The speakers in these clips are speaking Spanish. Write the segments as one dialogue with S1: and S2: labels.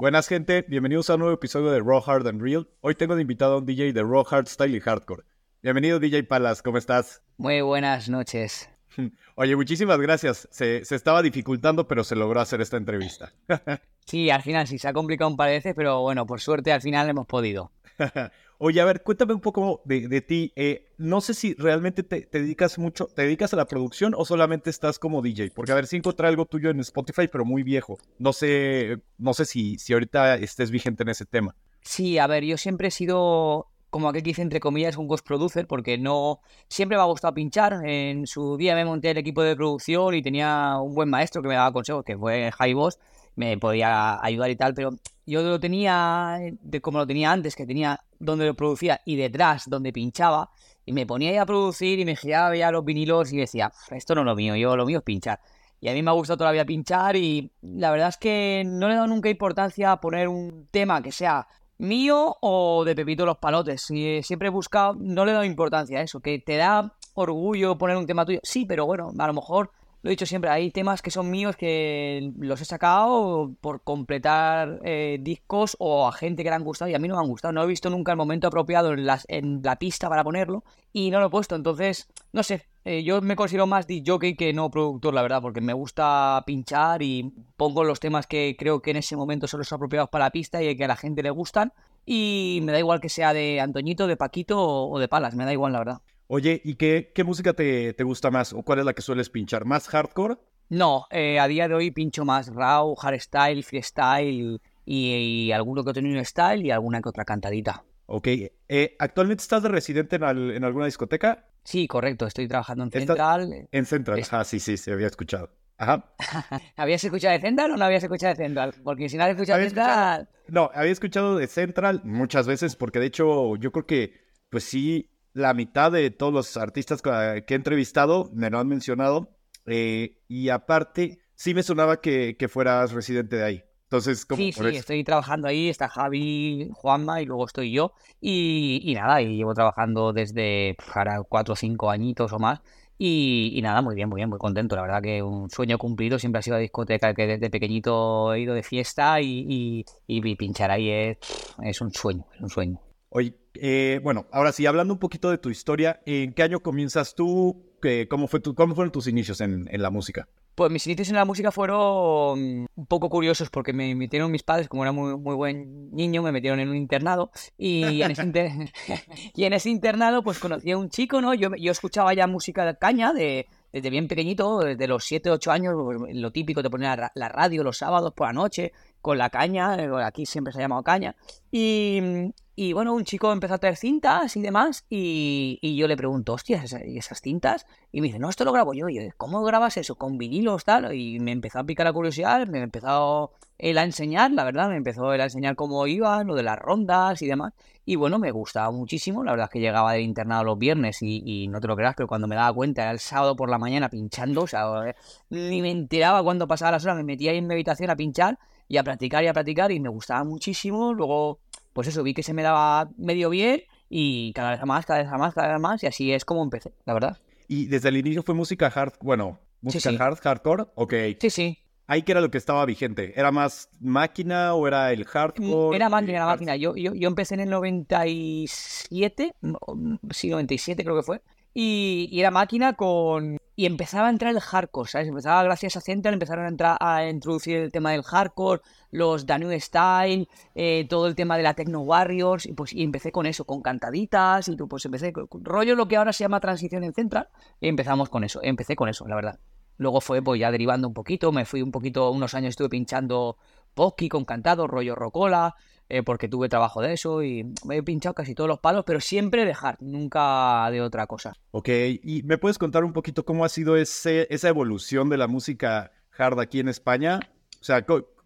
S1: Buenas gente, bienvenidos a un nuevo episodio de Raw Hard and Real. Hoy tengo de invitado a un DJ de Raw Hard Style y Hardcore. Bienvenido DJ Palas, ¿cómo estás?
S2: Muy buenas noches.
S1: Oye, muchísimas gracias. Se, se estaba dificultando, pero se logró hacer esta entrevista.
S2: sí, al final sí, se ha complicado un par de veces, pero bueno, por suerte al final hemos podido.
S1: Oye, a ver, cuéntame un poco de, ti. Eh, no sé si realmente te, dedicas mucho, te dedicas a la producción o solamente estás como DJ. Porque a ver, si encontré algo tuyo en Spotify, pero muy viejo. No sé, no sé si, si ahorita estés vigente en ese tema.
S2: Sí, a ver, yo siempre he sido como aquel que dice entre comillas, un ghost producer, porque no siempre me ha gustado pinchar. En su día me monté el equipo de producción y tenía un buen maestro que me daba consejos, que fue High Boss, me podía ayudar y tal, pero yo lo tenía de como lo tenía antes, que tenía donde lo producía y detrás donde pinchaba, y me ponía ahí a producir y me giraba ya los vinilos y decía, esto no es lo mío, yo lo mío es pinchar. Y a mí me ha gustado todavía pinchar y la verdad es que no le he dado nunca importancia a poner un tema que sea mío o de Pepito los Palotes. Siempre he buscado, no le he dado importancia a eso, que te da orgullo poner un tema tuyo. Sí, pero bueno, a lo mejor lo he dicho siempre, hay temas que son míos que los he sacado por completar eh, discos o a gente que le han gustado y a mí no me han gustado. No he visto nunca el momento apropiado en, las, en la pista para ponerlo y no lo he puesto. Entonces, no sé, eh, yo me considero más DJ que no productor, la verdad, porque me gusta pinchar y pongo los temas que creo que en ese momento son los apropiados para la pista y que a la gente le gustan. Y me da igual que sea de Antoñito, de Paquito o de Palas, me da igual, la verdad.
S1: Oye, ¿y qué, qué música te, te, gusta más? ¿O cuál es la que sueles pinchar? ¿Más hardcore?
S2: No, eh, a día de hoy pincho más raw, hardstyle, freestyle y, y alguno que otro new style y alguna que otra cantadita.
S1: Ok, eh, ¿actualmente estás de residente en, en, alguna discoteca?
S2: Sí, correcto, estoy trabajando en Central.
S1: En Central, ah, sí, sí, se había escuchado. Ajá.
S2: ¿Habías escuchado de Central o no habías escuchado de Central? Porque si no has escuchado de Central...
S1: No, había escuchado de Central muchas veces porque de hecho yo creo que, pues sí, la mitad de todos los artistas que he entrevistado me lo han mencionado. Eh, y aparte, sí me sonaba que, que, fueras residente de ahí. Entonces,
S2: como sí, sí, estoy trabajando ahí, está Javi, Juanma y luego estoy yo. Y, y nada, y llevo trabajando desde ahora cuatro o cinco añitos o más. Y, y, nada, muy bien, muy bien, muy contento. La verdad que un sueño cumplido. Siempre ha sido la discoteca que desde pequeñito he ido de fiesta y, y pinchar ahí es, es un sueño, es un sueño.
S1: Oye, eh, bueno, ahora sí, hablando un poquito de tu historia, ¿en qué año comienzas tú? ¿Cómo, fue tu, ¿Cómo fueron tus inicios en, la música?
S2: Pues mis inicios en la música fueron un poco curiosos porque me metieron mis padres, como era muy, muy buen niño, me metieron en un internado y en ese, internado pues conocí a un chico, ¿no? Yo, escuchaba ya música de caña de, desde bien pequeñito, desde los 7, 8 años, pues, lo típico de poner la radio los sábados por la noche, con la caña, eh, aquí siempre se ha llamado caña. Y, y bueno, un chico empezó a traer cintas y demás, y, y yo le pregunto, hostia, ¿y esas cintas? Y me dice, no, esto lo grabo yo. Y yo, ¿cómo grabas eso? ¿Con vinilos, tal? Y me empezó a picar la curiosidad, me empezó él a enseñar, la verdad, me empezó él a enseñar cómo iba, lo de las rondas y demás. Y bueno, me gustaba muchísimo, la verdad es que llegaba del internado los viernes y, no te lo creas, pero cuando me daba cuenta era el sábado por la mañana pinchando, o sea, ni me enteraba cuando pasaba las horas, me metía ahí en mi habitación a pinchar y a practicar y a practicar y me gustaba muchísimo. Luego, pues eso, vi que se me daba medio bien y cada vez más, cada vez más, cada vez más y así es como empecé, la verdad.
S1: Y desde el inicio fue música hard, bueno, música hard, hardcore, ok.
S2: Sí, sí.
S1: Ahí que era lo que estaba vigente. ¿Era más máquina o era el hardcore?
S2: Era máquina, era máquina. Yo, yo, yo empecé en el 97, sí, 97 creo que fue. Y, y, era máquina con y empezaba a entrar el hardcore, ¿sabes? Empezaba, gracias a Central, empezaron a, entrar, a introducir el tema del hardcore, los New Style, eh, todo el tema de la Techno Warriors, y pues empecé con eso, con cantaditas, y pues empecé con rollo lo que ahora se llama transición en Central, y empezamos con eso, empecé con eso, la verdad. Luego fue pues ya derivando un poquito, me fui un poquito, unos años estuve pinchando Poki con cantado, rollo Rocola, eh, porque tuve trabajo de eso y me he pinchado casi todos los palos, pero siempre de hard, nunca de otra cosa.
S1: Ok, ¿y me puedes contar un poquito cómo ha sido ese, esa evolución de la música hard aquí en España? O sea,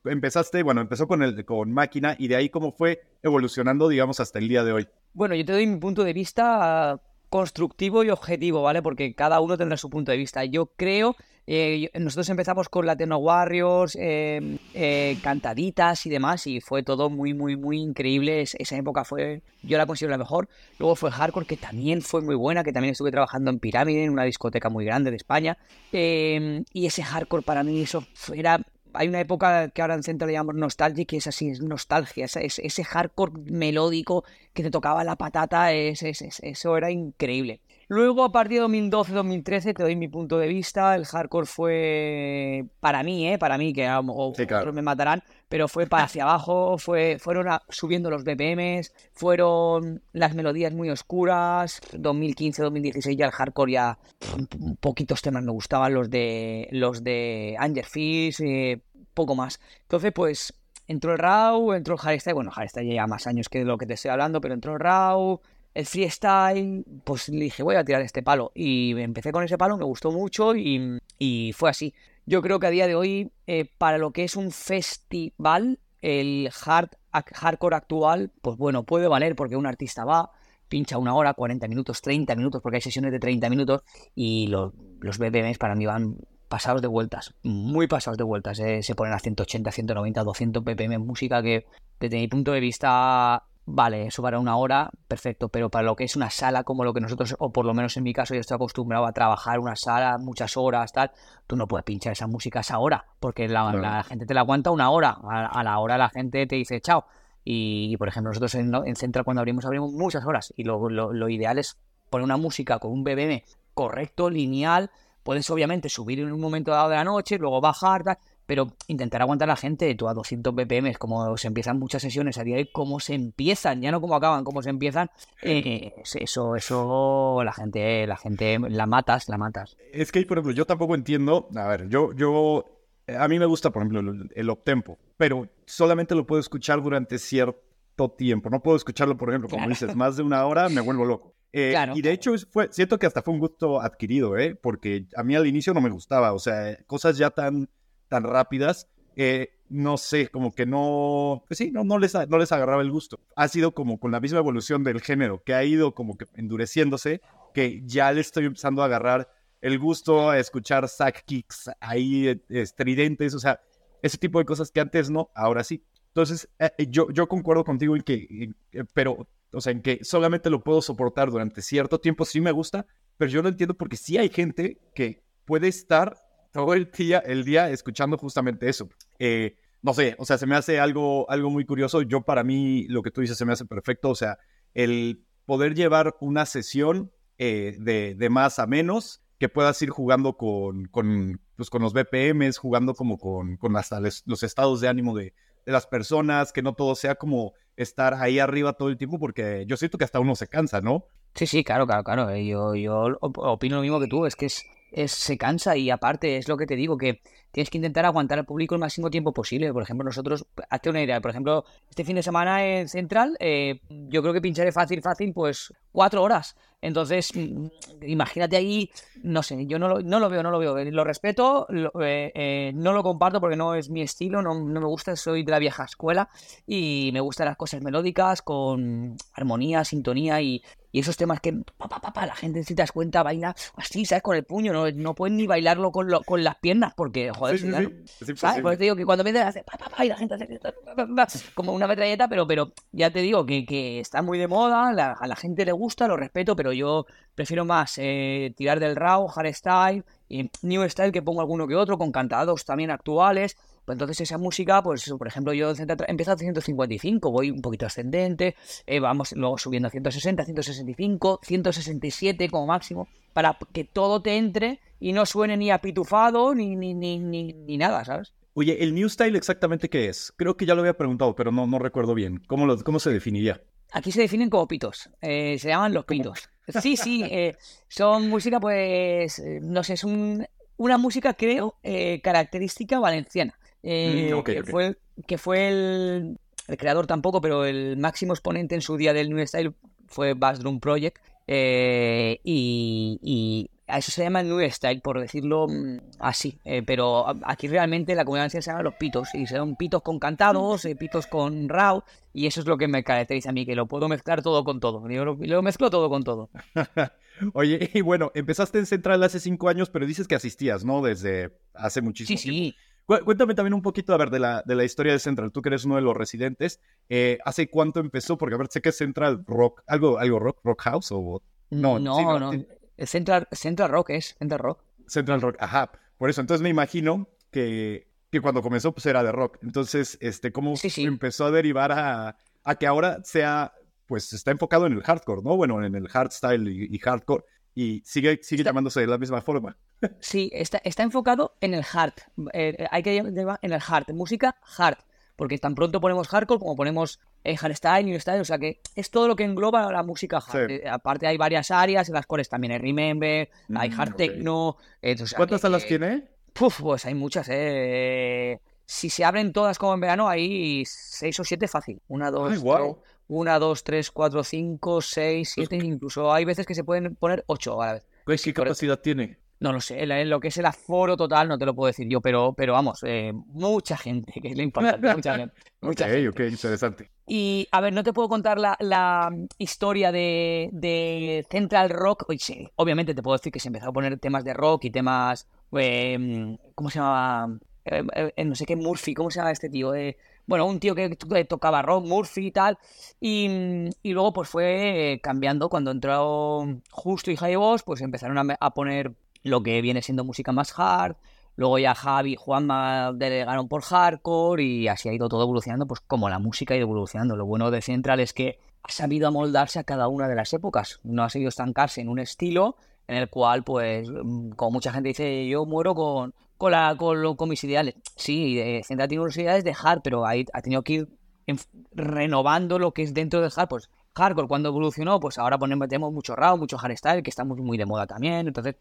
S1: empezaste, bueno, empezó con, el, con máquina y de ahí cómo fue evolucionando, digamos, hasta el día de hoy.
S2: Bueno, yo te doy mi punto de vista constructivo y objetivo, ¿vale? Porque cada uno tendrá su punto de vista. Yo creo eh, nosotros empezamos con la Techno Warriors, em, eh, cantaditas y demás, y fue todo muy, muy, muy increíble. esa época fue, yo la considero la mejor. Luego fue Hardcore, que también fue muy buena, que también estuve trabajando en Pirámide, en una discoteca muy grande de España. Em, y ese Hardcore para mí, eso era hay una época que ahora en Central le llamamos nostalgia, que es así, es nostalgia, ese, ese hardcore melódico que te tocaba la patata, eso era increíble. Luego, a partir de 2012-2013, te doy mi punto de vista. El hardcore fue, para mí, ¿eh? para mí, que otros me matarán, pero fue para hacia abajo, fue, fueron subiendo los BPMs, fueron las melodías muy oscuras. 2015-2016 ya el hardcore ya poquitos temas me gustaban, los de los de Anger Fish, eh, poco más. Entonces, pues entró el RAW, entró el Hardstyle, bueno, Hardstyle ya más años que de lo que te estoy hablando, pero entró el RAW, el freestyle, pues dije, voy a tirar este palo. Y empecé con ese palo, me gustó mucho y, fue así. Yo creo que a día de hoy, eh, para lo que es un festival, el hard, hardcore actual, pues bueno, puede valer porque un artista va, pincha una hora, 40 minutos, 30 minutos, porque hay sesiones de 30 minutos y los, los BPMs para mí van pasados de vueltas, muy pasados de vueltas. Eh. Se ponen a 180, 190, 200 BPM música que desde mi punto de vista vale, eso para una hora, perfecto, pero para lo que es una sala como lo que nosotros, o por lo menos en mi caso, yo estoy acostumbrado a trabajar una sala muchas horas, tal, tú no puedes pinchar esa música a esa hora, porque la, gente te la aguanta una hora, a, la hora la gente te dice chao. Y, por ejemplo, nosotros en, en Central cuando abrimos, abrimos muchas horas, y lo, lo ideal es poner una música con un BBM correcto, lineal, puedes obviamente subir en un momento dado de la noche, luego bajar, tal, pero intentar aguantar a la gente, tú a 200 BPM, como se empiezan muchas sesiones a día de hoy, como se empiezan, ya no como acaban, como se empiezan, eh, eso, eso, la gente, la gente, la matas, la matas.
S1: Es que, por ejemplo, yo tampoco entiendo, a ver, yo, yo, a mí me gusta, por ejemplo, el, el optempo, pero solamente lo puedo escuchar durante cierto tiempo, no puedo escucharlo, por ejemplo, como dices, más de una hora, me vuelvo loco. Eh, y de hecho, fue, siento que hasta fue un gusto adquirido, ¿eh? Porque a mí al inicio no me gustaba, o sea, cosas ya tan tan rápidas, no sé, como que no, pues sí, no, no, les, no les agarraba el gusto. Ha sido como con la misma evolución del género, que ha ido como que endureciéndose, que ya le estoy empezando a agarrar el gusto a escuchar sack kicks ahí eh, estridentes, o sea, ese tipo de cosas que antes no, ahora sí. Entonces, eh, eh, yo, yo concuerdo contigo en que, pero, o sea, en que solamente lo puedo soportar durante cierto tiempo, sí me gusta, pero yo no entiendo porque sí hay gente que puede estar todo el día, el día escuchando justamente eso. Eh, no sé, o sea, se me hace algo, algo muy curioso. Yo para mí, lo que tú dices se me hace perfecto. O sea, el poder llevar una sesión eh, de, de, más a menos, que puedas ir jugando con, con, pues, con los BPMs, jugando como con, con hasta los estados de ánimo de, de las personas, que no todo sea como estar ahí arriba todo el tiempo, porque yo siento que hasta uno se cansa, ¿no?
S2: Sí, sí, claro, claro, claro. Eh, yo, yo opino lo mismo que tú, es que es, se cansa y aparte es lo que te digo, que tienes que intentar aguantar al público el máximo tiempo posible. Por ejemplo, nosotros, hazte una idea, por ejemplo, este fin de semana en Central, eh, yo creo que pincharé fácil, fácil, pues cuatro horas. Entonces, mm, imagínate ahí, no sé, yo no lo, no lo veo, no lo veo. Lo respeto, eh, eh, no lo comparto porque no es mi estilo, no, no, me gusta, soy de la vieja escuela y me gustan las cosas melódicas con armonía, sintonía y, y esos temas que pa, la gente, si te das cuenta, baila así, ¿sabes? Con el puño, no, no pueden ni bailarlo con, lo, con las piernas porque, joder, sí, sí, ¿sabes? Por eso te digo que cuando me hace pa, pa, y la gente hace como una metralleta, pero, pero ya te digo que, que está muy de moda, a la gente le gusta, lo respeto, pero yo prefiero más eh, tirar del raw, hardstyle y new style que pongo alguno que otro, con cantados también actuales pues entonces esa música, pues por ejemplo, yo empiezo a 155, voy un poquito ascendente, eh, vamos luego subiendo a 160, 165, 167 como máximo, para que todo te entre y no suene ni apitufado ni, ni, ni, ni, ni nada, ¿sabes?
S1: Oye, ¿el New Style exactamente qué es? Creo que ya lo había preguntado, pero no, no recuerdo bien. ¿Cómo, lo, cómo se definiría?
S2: Aquí se definen como pitos, eh, se llaman los pitos. Sí, sí, eh, son música, pues, no sé, es un, una música, creo, característica valenciana. Eh, mm, que, Fue, que fue el, creador tampoco, pero el máximo exponente en su día del New Style fue Bass Drum Project. Eh, y, a eso se llama New Style, por decirlo mm, así. Eh, pero aquí realmente la comunidad se llama los pitos. Y son pitos con cantados, pitos con raw. Y eso es lo que me caracteriza a mí, que lo puedo mezclar todo con todo. Yo lo, mezclo todo con todo.
S1: Oye, y bueno, empezaste en Central hace cinco años, pero dices que asistías, ¿no? Desde hace muchísimo
S2: sí,
S1: tiempo. Sí, Cuéntame también un poquito, a ver, de la, de la historia de Central. Tú que eres uno de los residentes. Eh, ¿Hace cuánto empezó? Porque, a ver, sé que es Central Rock. ¿Algo, algo rock? ¿Rock House? O...
S2: No, no, no. Central, Central Rock es, Central Rock.
S1: Central Rock, ajá. Por eso, entonces me imagino que, que cuando comenzó pues era de rock. Entonces, este, ¿cómo
S2: Sí, sí.
S1: empezó a derivar a, a que ahora sea, pues está enfocado en el hardcore, ¿no? Bueno, en el hardstyle y, y hardcore. Y sigue, sigue
S2: Está-
S1: llamándose de la misma forma.
S2: Sí, está, está enfocado en el hard. Eh, hay que llevar en el hard. Música hard. Porque tan pronto ponemos hardcore como ponemos eh, hardstyle, new style. O sea que es todo lo que engloba la música hard.
S1: Sí.
S2: Eh, aparte hay varias áreas en las cuales también hay remember, hay
S1: Mm,
S2: hard techno. eh, o sea
S1: ¿Cuántas
S2: que-
S1: salas tiene?
S2: Puf, pues hay muchas, eh. Si se abren todas como en verano, hay seis o siete fácil. Una, dos,
S1: Ay,
S2: tres- una, dos, tres, cuatro, cinco, seis, siete, incluso hay veces que se pueden poner ocho a la vez.
S1: ¿Qué capacidad tiene?
S2: No lo sé, lo que es el aforo total no te lo puedo decir yo, pero, pero vamos, eh, mucha gente, que es lo importante, mucha gente. mucha gente.
S1: interesante.
S2: Y a ver, no te puedo contar la, la historia de, de Central Rock. Sí, obviamente te puedo decir que se empezó a poner temas de rock y temas. eh, ¿Cómo se llamaba? Eh, eh, no sé qué, Murphy, ¿cómo se llama este tío? Eh, bueno, un tío que, tocaba rock, Murphy y tal. Y, y luego pues fue eh, cambiando. Cuando entró Justo y Boss, pues empezaron a, a poner lo que viene siendo música más hard. Luego ya Javi y Juanma delegaron por hardcore y así ha ido todo evolucionando, pues como la música ha ido evolucionando. Lo bueno de Central es que ha sabido amoldarse a cada una de las épocas. No ha sabido estancarse en un estilo en el cual, pues, como mucha gente dice, yo muero con, con, con, mis ideales. Sí, eh, Central tiene ideales de hard, pero ha tenido que ir renovando lo que es dentro del hard. Pues hardcore cuando evolucionó, pues ahora ponemos, metemos mucho raw, mucho hardstyle, que está muy, muy de moda también. Entonces,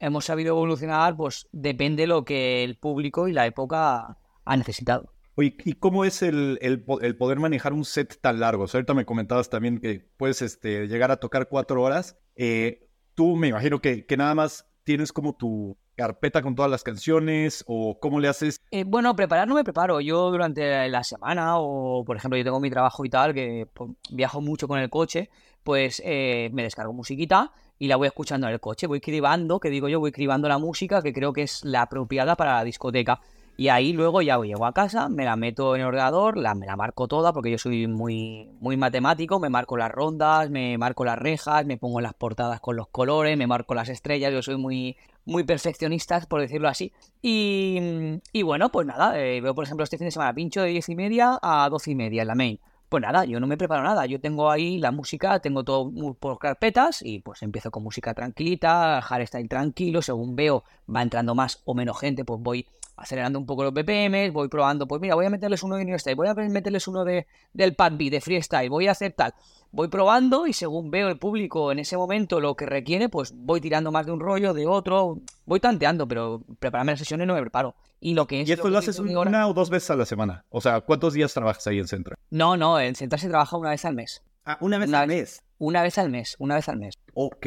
S2: hemos sabido evolucionar, pues depende de lo que el público y la época ha necesitado.
S1: Oye, ¿y cómo es el, el el poder manejar un set tan largo? O sea, ahorita me comentabas también que puedes este, llegar a tocar cuatro horas. Eh, tú me imagino que, que nada más tienes como tu carpeta con todas las canciones o cómo le haces.
S2: Eh, bueno, preparar no me preparo. Yo durante la semana o, por ejemplo, yo tengo mi trabajo y tal, que pues, viajo mucho con el coche, pues eh, me descargo musiquita y la voy escuchando en el coche. Voy cribando, que digo yo, voy cribando la música que creo que es la apropiada para la discoteca. Y ahí luego ya llego a casa, me la meto en el ordenador, la, me la marco toda, porque yo soy muy, muy matemático, me marco las rondas, me marco las rejas, me pongo las portadas con los colores, me marco las estrellas, yo soy muy, muy perfeccionista, por decirlo así. Y, y bueno, pues nada, eh, veo por ejemplo este fin de semana pincho de 10 y media a 12 y media en la main. Pues nada, yo no me preparo nada, yo tengo ahí la música, tengo todo por carpetas y pues empiezo con música tranquilita, hardstyle tranquilo, según veo va entrando más o menos gente, pues voy acelerando un poco los BPMs, voy probando, pues mira, voy a meterles uno de New Style, voy a meterles uno de, del Pad B, de Freestyle, voy a hacer tal. Voy probando y según veo el público en ese momento lo que requiere, pues voy tirando más de un rollo, de otro, voy tanteando, pero prepararme las sesiones no me preparo. Y lo que es...
S1: Y esto lo haces
S2: ahora-
S1: una o dos veces a la semana. O sea, ¿cuántos días trabajas ahí en Central?
S2: No, no, en Central se trabaja una vez al mes.
S1: Ah, una vez
S2: Una
S1: al
S2: vez.
S1: mes.
S2: Una vez al mes, una vez al mes.
S1: Ok.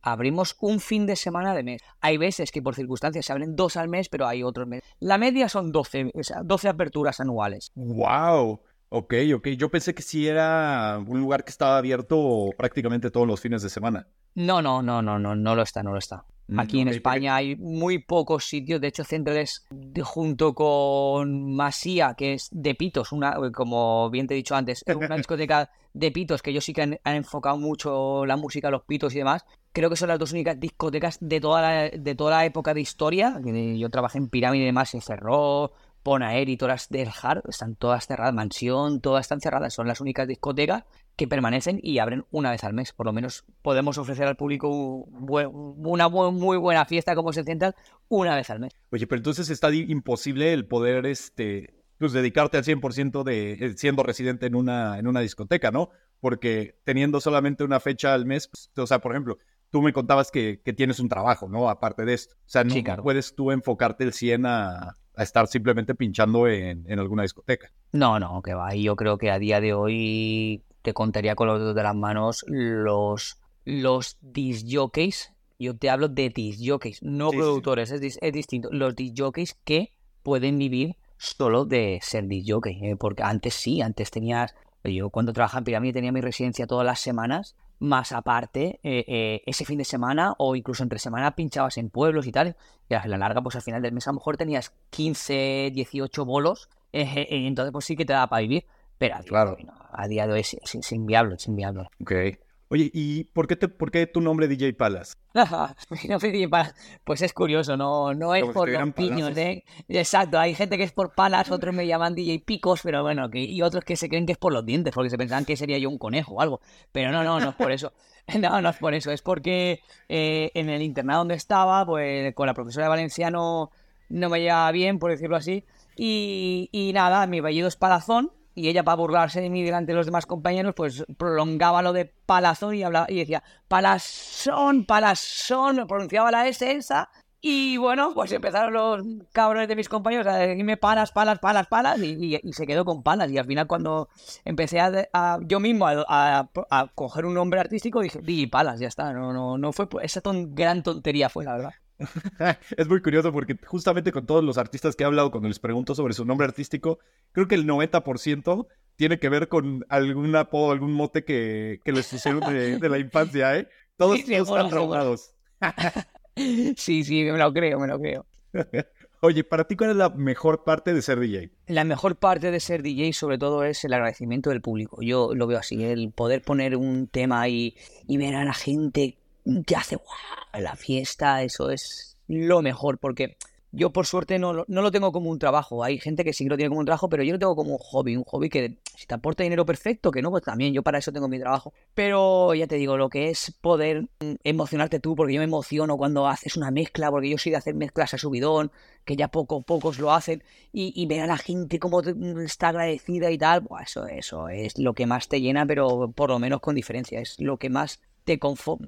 S2: Abrimos un fin de semana de mes. Hay veces que por circunstancias se abren dos al mes, pero hay otros meses. La media son 12, o sea, 12 aperturas anuales.
S1: Wow. Ok, ok. Yo pensé que sí era un lugar que estaba abierto prácticamente todos los fines de semana.
S2: No, no, no, no, no, no lo está, no lo está.
S1: Mm,
S2: Aquí en España hay muy pocos sitios, de hecho Central es de- junto con Masía, que es de Pitos, una, como bien te he dicho antes, es una discoteca de Pitos, que ellos sí que han, han enfocado mucho la música, los pitos y demás. Creo que son las dos únicas discotecas de toda la, de toda la época de historia. Yo trabajé en Pirámide y demás, se cerró, Ponaer y todas del Hard, están todas cerradas, Mansión, todas están cerradas, son las únicas discotecas que permanecen y abren una vez al mes. Por lo menos podemos ofrecer al público una muy buena fiesta como se Central una vez al mes.
S1: Oye, pero entonces está imposible el poder, este, pues dedicarte al 100% de eh, siendo residente en una, en una discoteca, ¿no? Porque teniendo solamente una fecha al mes, pues, o sea, por ejemplo, tú me contabas que, que tienes un trabajo, ¿no? Aparte de esto. O sea, no
S2: Sí, claro.
S1: puedes tú enfocarte el 100 a, a estar simplemente pinchando en, en alguna discoteca.
S2: No, no, que va. Y yo creo que a día de hoy te contaría con los dedos de las manos los, los disc jockeys. Yo te hablo de disc jockeys, no
S1: Sí, sí, sí.
S2: productores, es, dis- es distinto. Los disc jockeys que pueden vivir solo de ser disc jockey. eh, porque antes sí, antes tenías. Yo cuando trabajaba en Pirámide tenía mi residencia todas las semanas, más aparte, eh, eh, ese fin de semana o incluso entre semana pinchabas en pueblos y tal. Y a la larga, pues al final del mes a lo mejor tenías 15, 18 bolos, eh, eh, y entonces pues sí que te da para vivir. Pero a día,
S1: Claro.
S2: de hoy, no. a día de hoy es, es- es inviable, es inviable.
S1: Ok. Oye, ¿y por qué, te, por qué tu nombre DJ Palas?
S2: pues es curioso, no, no es por los piños, ¿eh? Exacto, hay gente que es por palas, otros me llaman DJ Picos, pero bueno, que, y otros que se creen que es por los dientes, porque se pensaban que sería yo un conejo o algo. Pero no, no, no es por eso. No, no es por eso, es porque eh, en el internado donde estaba, pues con la profesora de valenciano no me llevaba bien, por decirlo así. Y, y nada, mi apellido es Palazón, y ella para burlarse de mí delante de los demás compañeros, pues prolongaba lo de palazón y hablaba y decía palazón, palazón, pronunciaba la S esa. Y bueno, pues empezaron los cabrones de mis compañeros a decirme palas, palas, palas, palas, y, se quedó con palas. Y al final, cuando empecé a, yo mismo a, coger un nombre artístico, dije, di palas, ya está. No, no, no fue esa gran tontería, fue la verdad.
S1: es muy curioso porque justamente con todos los artistas que he hablado, cuando les pregunto sobre su nombre artístico, creo que el 90% tiene que ver con algún apodo, algún mote que, les sucedió de, la infancia, ¿eh? Todos, están traumados.
S2: sí, sí, me lo creo, me lo creo.
S1: Oye, para ti, ¿cuál es la mejor parte de ser DJ?
S2: La mejor parte de ser DJ, sobre todo, es el agradecimiento del público. Yo lo veo así, el poder poner un tema y, y ver a la gente que hace la fiesta, eso es lo mejor, porque yo por suerte no, no, lo tengo como un trabajo. Hay gente que sí lo tiene como un trabajo, pero yo lo tengo como un hobby, un hobby que si te aporta dinero perfecto, que no, pues también yo para eso tengo mi trabajo. Pero ya te digo, lo que es poder mm, emocionarte tú, porque yo me emociono cuando haces una mezcla, porque yo soy de hacer mezclas a subidón, que ya poco pocos lo hacen, y, ver a la gente cómo está agradecida y tal, pues eso, eso es lo que más te llena, pero por lo menos con diferencia, es lo que más te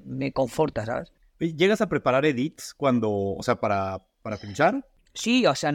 S2: me conforta, ¿sabes?
S1: ¿Llegas a preparar edits cuando, o sea, para, para pinchar?
S2: Sí, o sea,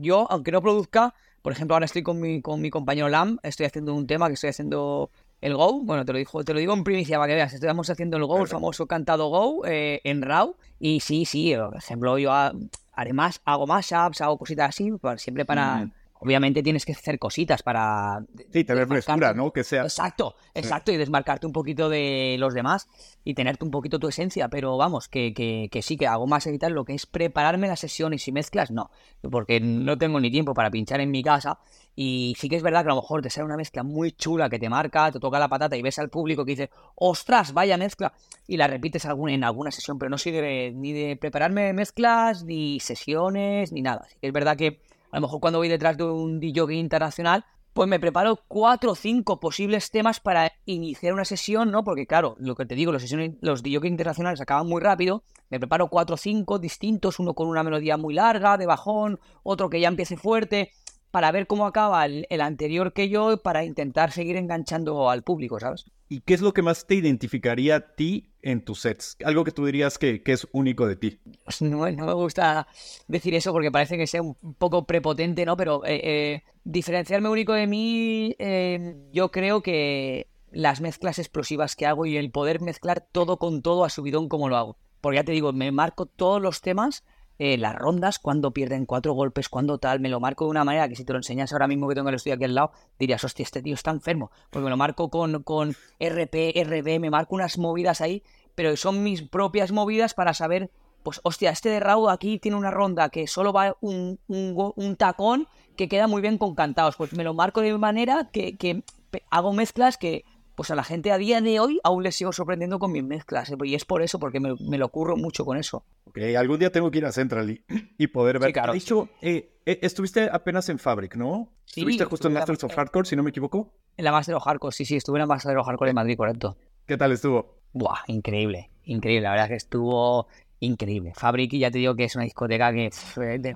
S2: yo, aunque no produzca, por ejemplo, ahora estoy con mi, con mi compañero Lam, estoy haciendo un tema que estoy haciendo el Go, bueno, te lo, digo, te lo digo en primicia para que veas, estamos haciendo el Go, el famoso cantado Go eh, en RAW, y sí, sí, por ejemplo, yo haré más, hago más apps, hago cositas así, siempre para, obviamente tienes que hacer cositas para...
S1: Sí, tener frescura, ¿no? Que sea...
S2: Exacto, exacto, y desmarcarte un poquito de los demás y tenerte un poquito tu esencia, pero vamos, que, que, que sí, que hago más editar lo que es prepararme la sesión y si mezclas, no, porque no tengo ni tiempo para pinchar en mi casa y sí que es verdad que a lo mejor te sale una mezcla muy chula que te marca, te toca la patata y ves al público que dice, ostras, vaya mezcla, y la repites en alguna sesión, pero no sigue ni de prepararme mezclas, ni sesiones, ni nada. Así que es verdad que a lo mejor cuando voy detrás de un DJ internacional, pues me preparo cuatro o cinco posibles temas para iniciar una sesión, ¿no? Porque claro, lo que te digo, los, sesiones, los DJ internacionales acaban muy rápido. Me preparo cuatro o cinco distintos, uno con una melodía muy larga, de bajón, otro que ya empiece fuerte, para ver cómo acaba el, el anterior que yo, para intentar seguir enganchando al público, ¿sabes?
S1: ¿Y qué es lo que más te identificaría a ti en tus sets? Algo que tú dirías que, es único de ti.
S2: Pues no, me gusta decir eso porque parece que sea un poco prepotente, ¿no? Pero eh, eh, diferenciarme único de mí, eh, yo creo que las mezclas explosivas que hago y el poder mezclar todo con todo a subidón como lo hago. Porque ya te digo, me marco todos los temas eh, las rondas, cuando pierden cuatro golpes, cuando tal, me lo marco de una manera que si te lo enseñas ahora mismo que tengo el estudio aquí al lado, dirías, hostia, este tío está enfermo, porque me lo marco con, con RP, RB, me marco unas movidas ahí, pero son mis propias movidas para saber, pues, hostia, este de Raúl aquí tiene una ronda que solo va un, un, tacón que queda muy bien con cantados, pues me lo marco de manera que, que hago mezclas que pues a la gente a día de hoy aún les sigo sorprendiendo con mis mezclas. ¿eh? Y es por eso, porque me, lo ocurro mucho con eso.
S1: Ok, algún día tengo que ir a Central y, poder ver. Sí, claro, de hecho, eh, eh, estuviste apenas en Fabric, ¿no? Sí, estuviste justo en Masters of Hardcore, si no me equivoco.
S2: En la Master of Hardcore, sí, sí, estuve en la Master of Hardcore en Madrid, correcto.
S1: ¿Qué tal estuvo?
S2: Buah, increíble, increíble. La verdad es que estuvo increíble. Fabric, ya te digo que es una discoteca que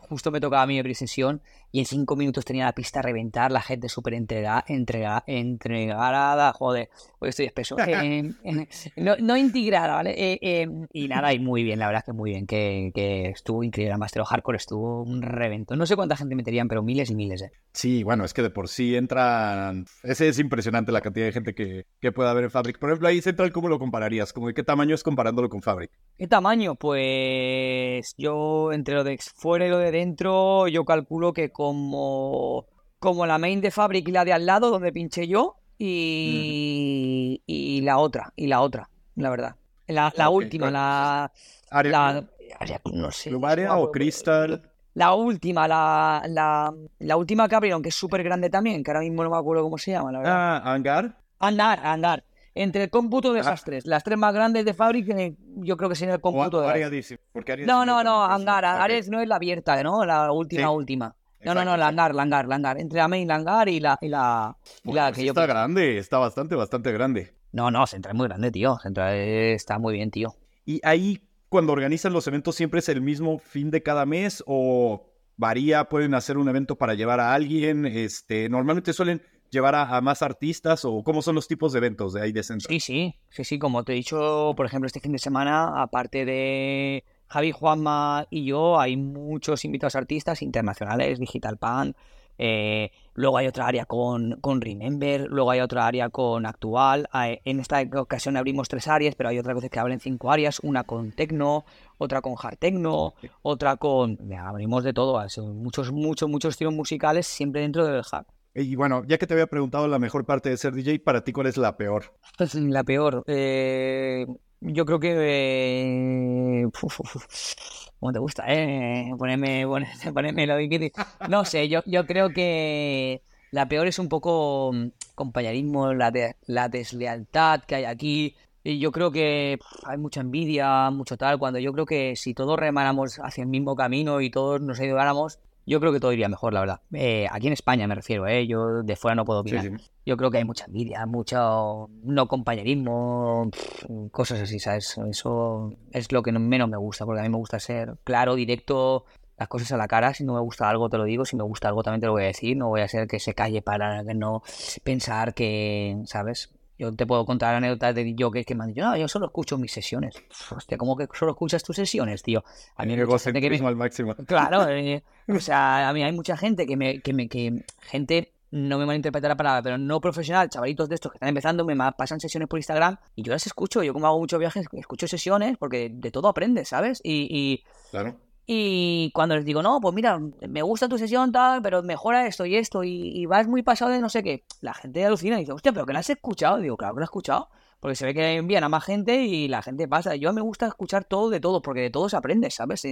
S2: justo me tocaba a mí mi sesión y en cinco minutos tenía la pista a reventar, la gente súper entregada, entrega, entregada, joder, hoy estoy espeso. Eh, no, no, integrada, ¿vale? Eh, eh, y nada, y muy bien, la verdad que muy bien, que, que estuvo increíble. El Master Hardcore estuvo un revento. No sé cuánta gente meterían, pero miles y miles, ¿eh?
S1: Sí, bueno, es que de por sí entran. Ese es impresionante la cantidad de gente que, que puede haber en Fabric. Por ejemplo, ahí Central, ¿cómo lo compararías? ¿Cómo de qué tamaño es comparándolo con Fabric?
S2: ¿Qué tamaño? Pues yo, entre lo de fuera y lo de dentro, yo calculo que como, como la main de Fabric y la de al lado, donde pinché yo, y, y la otra, y la otra, la verdad. La, la última, la, la,
S1: no sé. o Crystal?
S2: La última, la, la, la última que abrieron, que es súper grande también, que ahora mismo no me acuerdo cómo se llama, la verdad.
S1: Ah, Hangar.
S2: Andar, andar. entre el cómputo de esas tres, las tres más grandes de Fabric, eh, yo creo que sería el cómputo de. no, no, no, Hangar. Ares no es la abierta, ¿no? La última, última. No, no, no, Langar, Langar, Langar. Entre la main Langar y la, y la,
S1: pues que yo. Está grande, está bastante, bastante grande.
S2: No, no, Central es muy grande, tío. Central está muy bien, tío.
S1: Y ahí, cuando organizan los eventos, ¿siempre es el mismo fin de cada mes o varía? ¿Pueden hacer un evento para llevar a alguien? Este, normalmente suelen llevar a, más artistas o cómo son los tipos de eventos de ahí de Central?
S2: Sí, sí, sí, sí, como te he dicho, por ejemplo, este fin de semana, aparte de Javi, Juanma y yo, hay muchos invitados artistas internacionales, Digital Pan, eh, luego hay otra área con, con, Remember, luego hay otra área con Actual. En esta ocasión abrimos tres áreas, pero hay otras veces que abren cinco áreas, una con Tecno, otra con Hard Tecno, otra con... abrimos de todo, muchos, muchos, muchos estilos musicales siempre dentro del hub.
S1: Y bueno, ya que te había preguntado la mejor parte de ser DJ, para ti, ¿cuál es la peor?
S2: La peor. Eh, yo creo que. Eh, ¿Cómo te gusta, eh? Ponerme, ponerme lo difícil. No sé, yo, yo creo que la peor es un poco mm, compañerismo, la, la deslealtad que hay aquí. Y yo creo que hay mucha envidia, mucho tal, cuando yo creo que si todos remanamos hacia el mismo camino y todos nos ayudáramos, yo creo que todo iría mejor, la verdad. Eh, aquí en España me refiero, ¿eh? Yo de fuera no puedo opinar. Yo creo que hay mucha envidia, mucho no compañerismo, cosas así, ¿sabes? Eso es lo que menos me gusta, porque a mí me gusta ser claro, directo, las cosas a la cara. Si no me gusta algo, te lo digo. Si me gusta algo, también te lo voy a decir. No voy a ser que se calle para no pensar que, ¿sabes? Yo te puedo contar anécdotas de yo que, me han dicho, no, yo solo escucho mis sesiones. Hostia, ¿cómo que solo escuchas tus sesiones, tío?
S1: A mí me que me... al máximo.
S2: Claro, eh, o sea, a mí hay mucha gente que me, que me, que gente no me malinterpreta la palabra, pero no profesional, chavalitos de estos que están empezando, me pasan sesiones por Instagram y yo las escucho. Yo como hago muchos viajes, escucho sesiones porque de todo aprendes, ¿sabes? Y, y,
S1: claro.
S2: Y cuando les digo, no, pues mira, me gusta tu sesión, tal, pero mejora esto y esto, y, vas muy pasado de no sé qué, la gente alucina y dice, hostia, pero que la has escuchado. digo, claro que la he escuchado, porque se ve que envían a más gente y la gente pasa. Yo me gusta escuchar todo de todo, porque de todo se aprende, ¿sabes?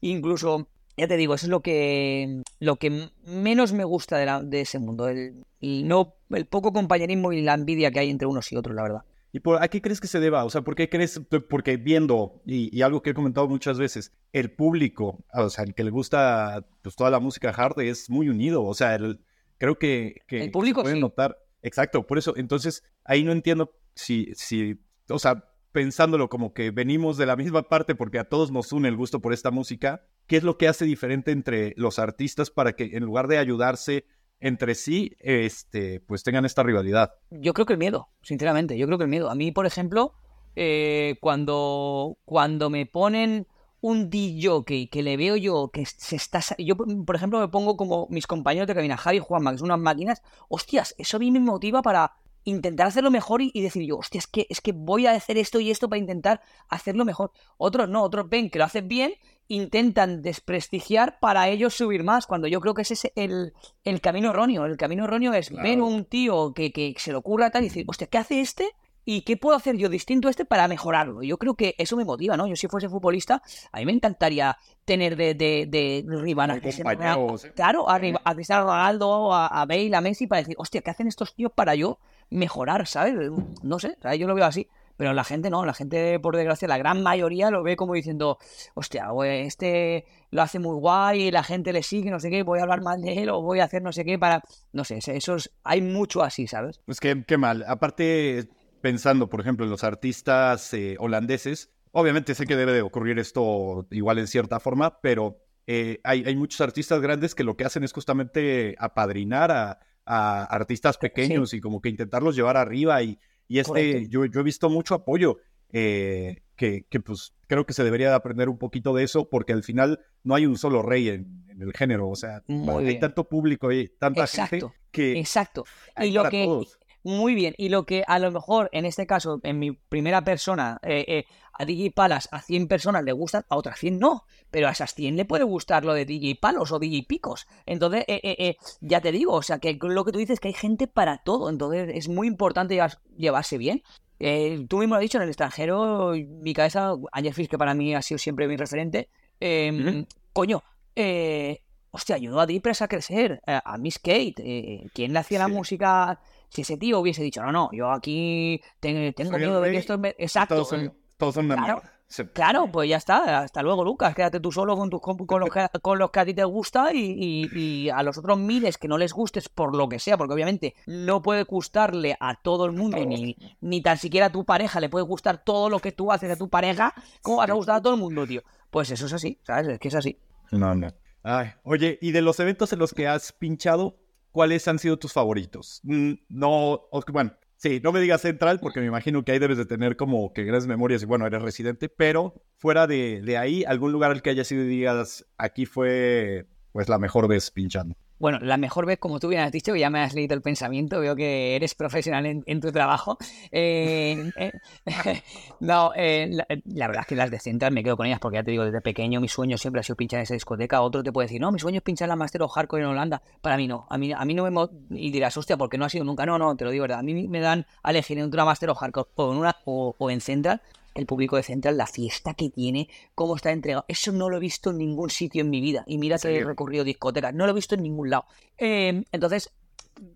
S2: incluso, ya te digo, eso es lo que, lo que menos me gusta de, la, de ese mundo, el, no, el poco compañerismo y la envidia que hay entre unos y otros, la verdad.
S1: ¿Y por, a qué crees que se deba? O sea, ¿por qué crees? Porque viendo, y, algo que he comentado muchas veces, el público, o sea, el que le gusta pues, toda la música hard es muy unido. O sea, el, creo que,
S2: el público
S1: pueden notar. Exacto, por eso, entonces, ahí no entiendo si, si, o sea, pensándolo como que venimos de la misma parte porque a todos nos une el gusto por esta música, ¿qué es lo que hace diferente entre los artistas para que en lugar de ayudarse entre sí, este, pues tengan esta rivalidad.
S2: Yo creo que el miedo, sinceramente, yo creo que el miedo. A mí, por ejemplo, eh, cuando, cuando me ponen un DJ que le veo yo que se está... Yo, por ejemplo, me pongo como mis compañeros de cabina, Javi y Juanma, que son unas máquinas. Hostias, eso a mí me motiva para intentar hacerlo mejor y, decir yo, hostia, es que, es que voy a hacer esto y esto para intentar hacerlo mejor. Otros no, otros ven que lo hacen bien intentan desprestigiar para ellos subir más, cuando yo creo que ese es el, el camino erróneo. El camino erróneo es ver un tío que, que, se le ocurra tal y decir, hostia, ¿qué hace este? ¿Y qué puedo hacer yo distinto a este para mejorarlo? Yo creo que eso me motiva, ¿no? Yo si fuese futbolista, a mí me encantaría tener de, de, de rival a Cristiano Claro, a, a, Cristiano Ronaldo, a, a Bale, a Messi, para decir, hostia, ¿qué hacen estos tíos para yo mejorar, ¿sabes? No sé, yo lo veo así. Pero la gente no, la gente, por desgracia, la gran mayoría lo ve como diciendo, hostia, este lo hace muy guay, y la gente le sigue, no sé qué, voy a hablar mal de él o voy a hacer no sé qué para... No sé, eso hay mucho así, ¿sabes?
S1: Pues qué, qué mal. Aparte, pensando, por ejemplo, en los artistas eh, holandeses, obviamente sé que debe de ocurrir esto igual en cierta forma, pero eh, hay, hay, muchos artistas grandes que lo que hacen es justamente apadrinar a, artistas pequeños y como que intentarlos llevar arriba y y este, yo, yo, he visto mucho apoyo, eh, que, que, pues creo que se debería aprender un poquito de eso, porque al final no hay un solo rey en, el género, o sea, hay tanto público y tanta gente que...
S2: Exacto. Y lo que... Muy bien, y lo que a lo mejor en este caso, en mi primera persona, eh, eh, a DJ Palas a 100 personas le gustan, a otras 100 no, pero a esas 100 le puede gustar lo de DJ Palos o DJ Picos. Entonces, eh, ya te digo, o sea, que lo que tú dices es que hay gente para todo, entonces es muy importante llevarse bien. tú mismo lo has dicho, en el extranjero, mi cabeza, Ayer Fish, que para mí ha sido siempre mi referente, em, coño, hostia, ayudó a Deepres a crecer, a Miss Kate, quien le hacía la música Si ese tío hubiese dicho, no, no, yo aquí tengo
S1: el
S2: miedo de que esto... me-". Exacto.
S1: Todos son, todos son
S2: Claro. Claro, pues ya está. Hasta luego, Lucas. Quédate tú solo con, tus, con, con los, que, con los que a ti te gusta y, y- y a los otros miles que no les gustes por lo que sea, porque obviamente no puede gustarle a todo el mundo, ni, ni tan siquiera a tu pareja le puede gustar todo lo que tú haces a tu pareja. ¿Cómo vas a gustar a todo el mundo, tío? Pues eso es así, ¿sabes? Es que es así.
S1: No, no. Ay, oye, y de los eventos en los que has pinchado, ¿cuáles han sido tus favoritos? Mm, No, bueno, sí, no me digas central porque me imagino que ahí debes de tener como que grandes memorias y bueno, eres residente, pero fuera de, de ahí, algún lugar al que hayas ido y digas, aquí fue pues la mejor vez pinchando.
S2: Bueno, la mejor vez, como tú bien has dicho, que ya me has leído el pensamiento, veo que eres profesional en, en tu trabajo. Eh, eh, no, eh, la, la verdad es que las de Central me quedo con ellas porque ya te digo, desde pequeño mi sueño siempre ha sido pinchar en esa discoteca. Otro te puede decir, no, mi sueño es pinchar la Master of Hardcore en Holanda. Para mí no, a mí, a mí no me... mo- Y dirás, hostia, porque no ha sido nunca. No, no, te lo digo, verdad. A mí me dan a elegir entre una Master of Hardcore o en, una, o, o en Central. El público de Central, la fiesta que tiene, cómo está entregado. Eso no lo he visto en ningún sitio en mi vida. Y mira que he recorrido discotecas. No lo he visto en ningún lado. Eh, entonces,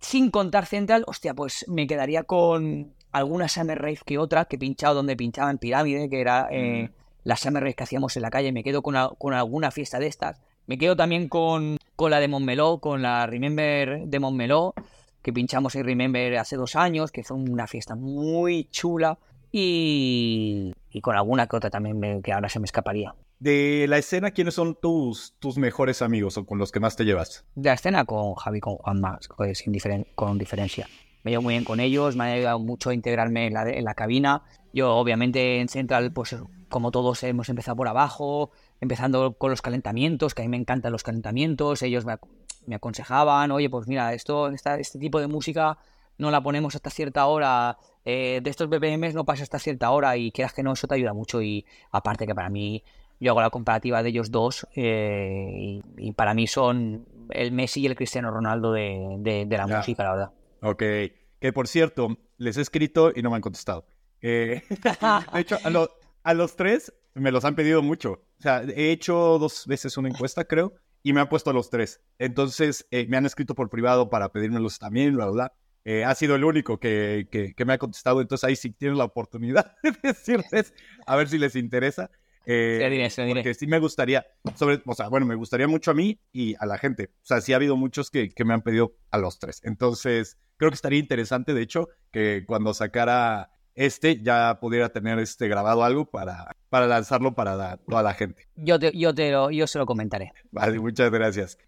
S2: sin contar Central, hostia, pues me quedaría con alguna Summer Rave que otra, que he pinchado donde pinchaba en Pirámide, que era eh, la Summer Rave que hacíamos en la calle. Me quedo con, a- con alguna fiesta de estas. Me quedo también con, con la de Montmeló, con la Remember de Montmeló, que pinchamos en Remember hace dos años, que fue una fiesta muy chula. Y, y con alguna que otra también me- que ahora se me escaparía.
S1: De la escena, ¿quiénes son tus, tus mejores amigos o con los que más te llevas?
S2: de la escena con Javi, con Juan más, diferen- con diferencia. Me llevo muy bien con ellos, me ha ayudado mucho a integrarme en la, en la cabina. Yo, obviamente, en Central, pues como todos hemos empezado por abajo, empezando con los calentamientos, que a mí me encantan los calentamientos. Ellos me, ac- me aconsejaban, oye, pues mira, esto, esta- este tipo de música no la ponemos hasta cierta hora, eh, de estos BPMs no pasa hasta cierta hora y quieras que no, eso te ayuda mucho. Y aparte que para mí, yo hago la comparativa de ellos dos eh, y, y para mí son el Messi y el Cristiano Ronaldo de, de- de la música, la verdad.
S1: Ok, que por cierto, les he escrito y no me han contestado. Eh, de hecho, a, lo- a los tres me los han pedido mucho. O sea, he hecho dos veces una encuesta, creo, y me han puesto a los tres. Entonces, eh, me han escrito por privado para pedírmelos también, bla, bla, bla. Eh, ha sido el único que, que- que me ha contestado. Entonces, ahí sí tienen la oportunidad de decirles, a ver si les interesa. Eh,
S2: Se diré, se diré.
S1: Porque sí me gustaría, sobre, o sea, bueno, me gustaría mucho a mí y a la gente. O sea, sí ha habido muchos que, que me han pedido a los tres. Entonces, creo que estaría interesante, de hecho, que cuando sacara este ya pudiera tener este grabado algo para, para lanzarlo para la- toda la gente.
S2: Yo, te, yo, te lo, yo se lo comentaré.
S1: Vale, muchas gracias.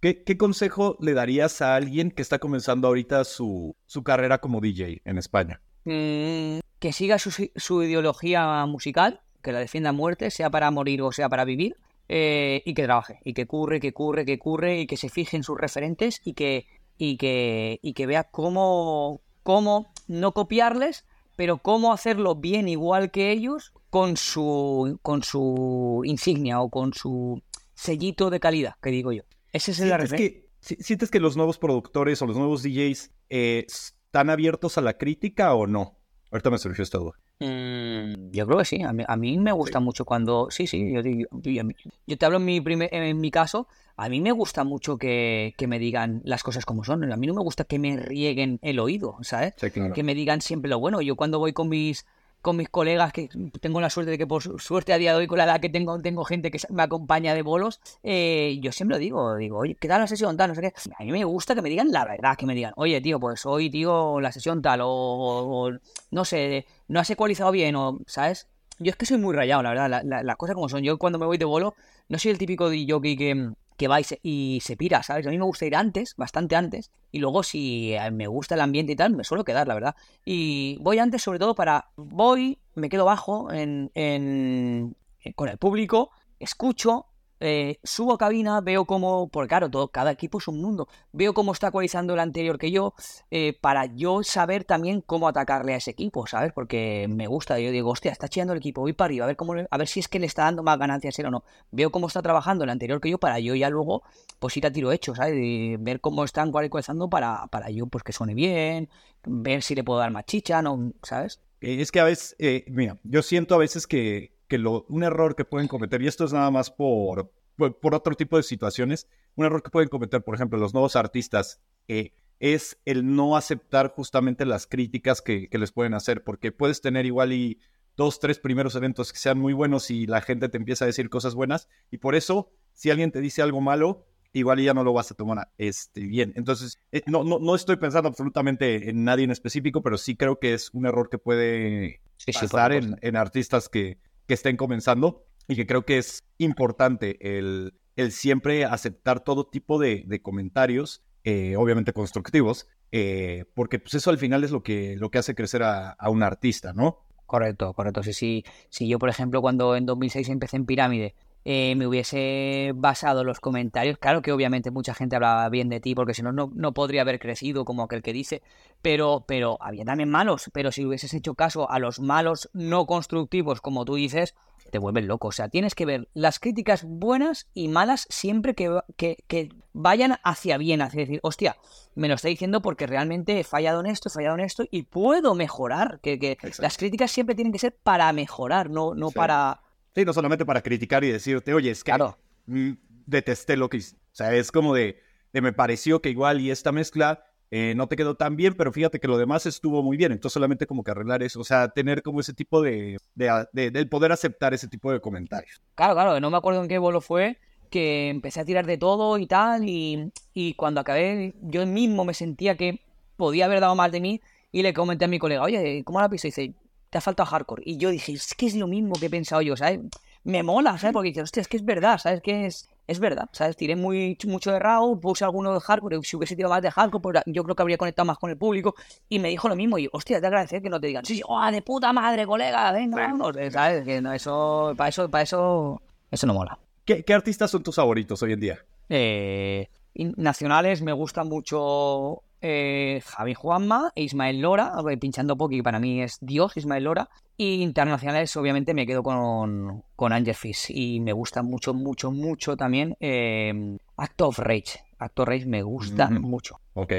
S1: ¿Qué, consejo le darías a alguien que está comenzando ahorita su, su carrera como DJ en España?
S2: Mm, que siga su, su ideología musical, que la defienda a muerte, sea para morir o sea para vivir, eh, y que trabaje, y que curre, que curre, que curre, y que se fije en sus referentes y que, y que, y que vea cómo, cómo no copiarles, pero cómo hacerlo bien igual que ellos con su, con su insignia o con su sellito de calidad, que digo yo. Ese es el
S1: ¿Sientes que, si- ¿Sientes que los nuevos productores o los nuevos DJs eh, están abiertos a la crítica o no? Ahorita me surgió esta duda.
S2: Mm, yo creo que sí, a mí, a mí me gusta mucho cuando... Sí, sí, yo, digo- yo, yo te hablo en mi, primer, en mi caso, a mí me gusta mucho que, que me digan las cosas como son, a mí no me gusta que me rieguen el oído, ¿sabes?
S1: Sí, claro.
S2: Que me digan siempre lo bueno. Yo cuando voy con mis con mis colegas, que tengo la suerte de que por su- suerte a día de hoy con la edad que tengo, tengo gente que me acompaña de bolos, eh, yo siempre lo digo, digo, oye, ¿qué tal la sesión tal? No sé qué. A mí me gusta que me digan la verdad, que me digan, oye, tío, pues hoy, tío, la sesión tal, o, o- o, no sé, no has ecualizado bien, o, ¿sabes? Yo es que soy muy rayado, la verdad, la- la- las cosas como son. Yo cuando me voy de bolo, no soy el típico de jockey que, que va y se, y se pira, ¿sabes? A mí me gusta ir antes, bastante antes, y luego si eh, me gusta el ambiente y tal, me suelo quedar, la verdad. Y voy antes sobre todo para, voy, me quedo bajo en, en- en- con el público, escucho, eh, subo cabina, veo cómo, porque claro, todo, cada equipo es un mundo, veo cómo está ecualizando el anterior que yo, eh, para yo saber también cómo atacarle a ese equipo, ¿sabes? Porque me gusta, yo digo, hostia, está chillando el equipo, voy para arriba, a ver cómo, a ver si es que le está dando más ganancias él o no. Veo cómo está trabajando el anterior que yo para yo ya luego, pues ir a tiro hecho, ¿sabes? Ver cómo están ecualizando para, para yo, pues que suene bien, ver si le puedo dar más chicha, ¿no? ¿Sabes?
S1: Es que a veces, eh, mira, yo siento a veces que, que lo, un error que pueden cometer, y esto es nada más por, por, por otro tipo de situaciones, un error que pueden cometer, por ejemplo, los nuevos artistas, eh, es el no aceptar justamente las críticas que, que les pueden hacer, porque puedes tener igual y dos, tres primeros eventos que sean muy buenos y la gente te empieza a decir cosas buenas, y por eso, si alguien te dice algo malo, igual ya no lo vas a tomar este, bien. Entonces, eh, no, no, no estoy pensando absolutamente en nadie en específico, pero sí creo que es un error que puede pasar en, en, artistas que, que estén comenzando y que creo que es importante el, el siempre aceptar todo tipo de, comentarios, eh, obviamente constructivos, eh, porque pues eso al final es lo que, lo que hace crecer a, a un artista, ¿no?
S2: Correcto, correcto. Sí, sí. Si yo, por ejemplo, cuando en 2006 empecé en Pirámide, eh, me hubiese basado en los comentarios, claro que obviamente mucha gente hablaba bien de ti, porque si no, no podría haber crecido como aquel que dice, pero, pero había también malos, pero si hubieses hecho caso a los malos no constructivos, como tú dices, te vuelven loco. O sea, tienes que ver las críticas buenas y malas siempre que, que, que, vayan hacia bien, hacia decir, hostia, me lo está diciendo porque realmente he fallado en esto, he fallado en esto y puedo mejorar. Que, que las críticas siempre tienen que ser para mejorar, no, no
S1: Sí.
S2: para...
S1: Sí, no solamente para criticar y decirte, oye, es que
S2: Claro.
S1: mm, detesté lo que hice. O sea, es como de, de me pareció que igual y esta mezcla eh, no te quedó tan bien, pero fíjate que lo demás estuvo muy bien. Entonces solamente como que arreglar eso, o sea, tener como ese tipo de, de, poder aceptar ese tipo de comentarios.
S2: Claro, claro, no me acuerdo en qué vuelo fue que empecé a tirar de todo y tal y, y cuando acabé yo mismo me sentía que podía haber dado más de mí y le comenté a mi colega, oye, ¿cómo la pista? Y dice, te ha faltado hardcore. Y yo dije, es que es lo mismo que he pensado yo, ¿sabes? Me mola, ¿sabes? Porque dices, hostia, es que es verdad, ¿sabes? Que es, es verdad, ¿sabes? Tiré muy, mucho de RAW, puse alguno de hardcore, si hubiese tirado más de hardcore, pues yo creo que habría conectado más con el público. Y me dijo lo mismo, y hostia, te agradecer que no te digan, sí, sí, oh, de puta madre, colega, venga, vámonos", ¿sabes? Que no, eso, para eso, para eso, eso no mola.
S1: ¿Qué, qué artistas son tus favoritos hoy en día?
S2: Eh, nacionales me gusta mucho eh, Javi Juanma e Ismael Lora, eh, pinchando Poki, para mí es Dios Ismael Lora. Y internacionales, obviamente, me quedo con, con Angel Fish. Y me gusta mucho, mucho, mucho también eh, Act of Rage. Act of Rage me gusta
S1: Ujú.
S2: mucho.
S1: Ok.